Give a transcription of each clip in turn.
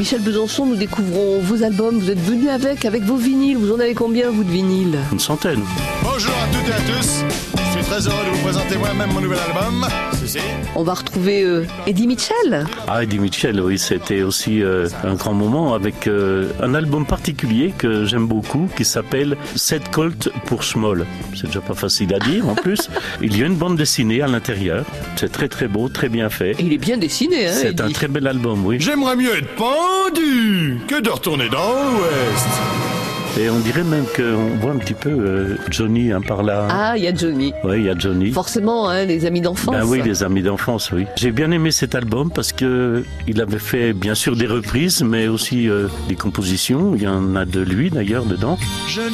Michel Besançon, nous découvrons vos albums. Vous êtes venu avec, avec vos vinyles. Vous en avez combien, vous, de vinyles? Une centaine. Bonjour à toutes et à tous. Très heureux de vous présenter moi-même mon nouvel album. On va retrouver euh, Eddie Mitchell. Ah, Eddie Mitchell, oui, c'était aussi euh, un grand moment avec euh, un album particulier que j'aime beaucoup qui s'appelle 7 Colt pour Small. C'est déjà pas facile à dire en plus. Il y a une bande dessinée à l'intérieur. C'est très très beau, très bien fait. Et il est bien dessiné, hein, C'est un très bel album, oui. J'aimerais mieux être pendu que de retourner dans l'Ouest. Et on dirait même qu'on voit un petit peu euh, Johnny hein, par là. Ah, il y a Johnny. Oui, il y a Johnny. Forcément, hein, les amis d'enfance. Ben oui, les amis d'enfance, oui. J'ai bien aimé cet album parce que il avait fait bien sûr des reprises, mais aussi euh, des compositions. Il y en a de lui d'ailleurs dedans. Je n'aime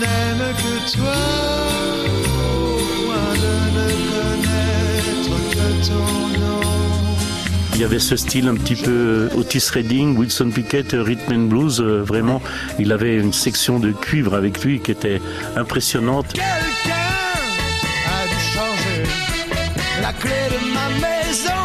que toi, de ne connaître que ton. Il y avait ce style un petit peu euh, Otis Redding, Wilson Pickett, euh, Rhythm and Blues. euh, vraiment, il avait une section de cuivre avec lui qui était impressionnante. Quelqu'un a la clé de ma maison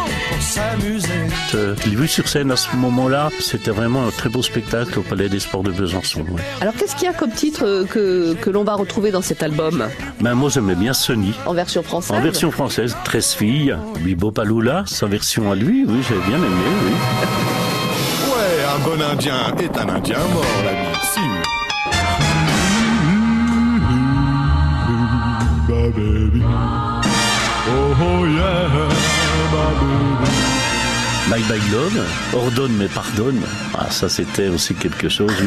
s'amuser. Euh, Je l'ai vu sur scène à ce moment-là. C'était vraiment un très beau spectacle au Palais des Sports de Besançon. ouais. Alors, qu'est-ce qu'il y a comme titre euh, que, que l'on va retrouver dans cet album Ben, moi, j'aimais bien Sonny. En version française En version française, 13 filles, Bibo Palula, sa version à lui, oui, j'ai bien aimé, oui. Ouais, un bon indien est un indien mort, l'ami. Si. Bye Bye Love, Ordonne mais pardonne. Ah, ça c'était aussi quelque chose.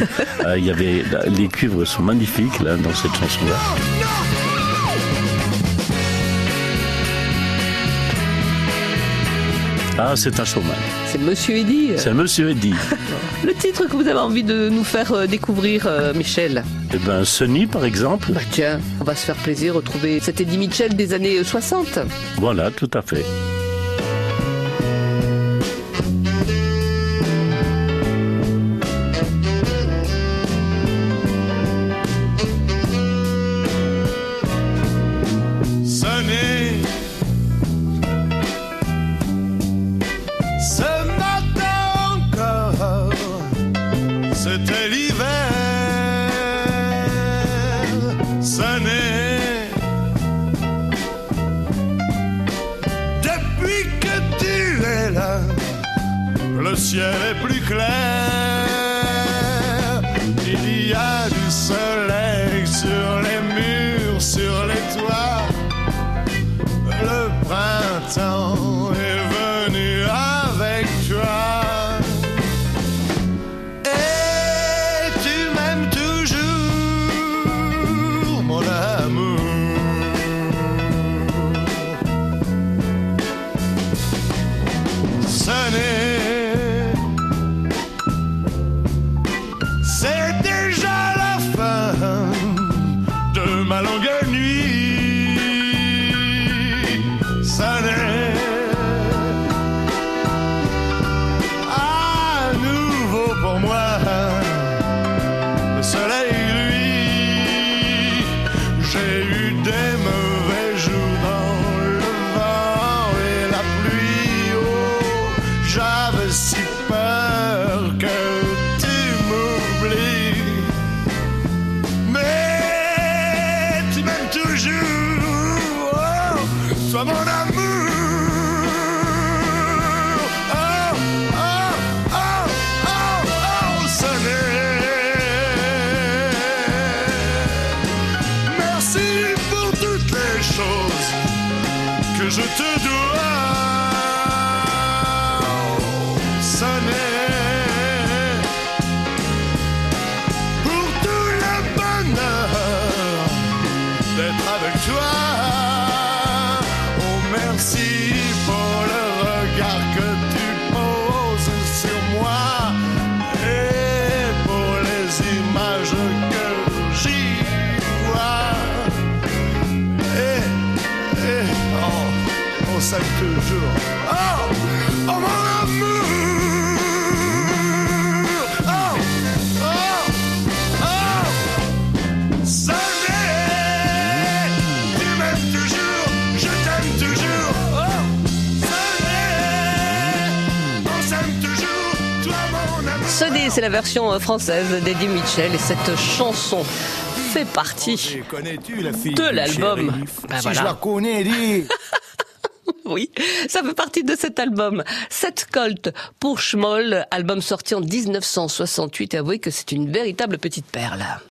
Euh, Il y avait les cuivres sont magnifiques là dans cette chanson-là. Ah, c'est un showman. C'est Monsieur Eddie. C'est Monsieur Eddy. Le titre que vous avez envie de nous faire euh, découvrir, euh, Michel? Eh ben, Sonny par exemple. Bah tiens, on va se faire plaisir retrouver cet Eddie Mitchell des années 60. Voilà, tout à fait. Le ciel est plus clair. Il y a du soleil ma longue mon amour. Oh, oh, oh, oh, oh. Merci pour toutes les choses que je te dois. Sonner. Pour tout le bonheur d'être avec toi. On s'aime toujours. Oh, oh mon amour. Oh, oh, oh. Tu m'aimes toujours, je t'aime toujours. Oh, on s'aime toujours, toi mon amour. C'est la version euh, française d'Eddie Mitchell et cette chanson fait partie de l'album. Ben Si voilà. je la connais, dis Oui, ça fait partie de cet album. 7 Colt pour Schmoll, album sorti en 1968. Avouez que c'est une véritable petite perle.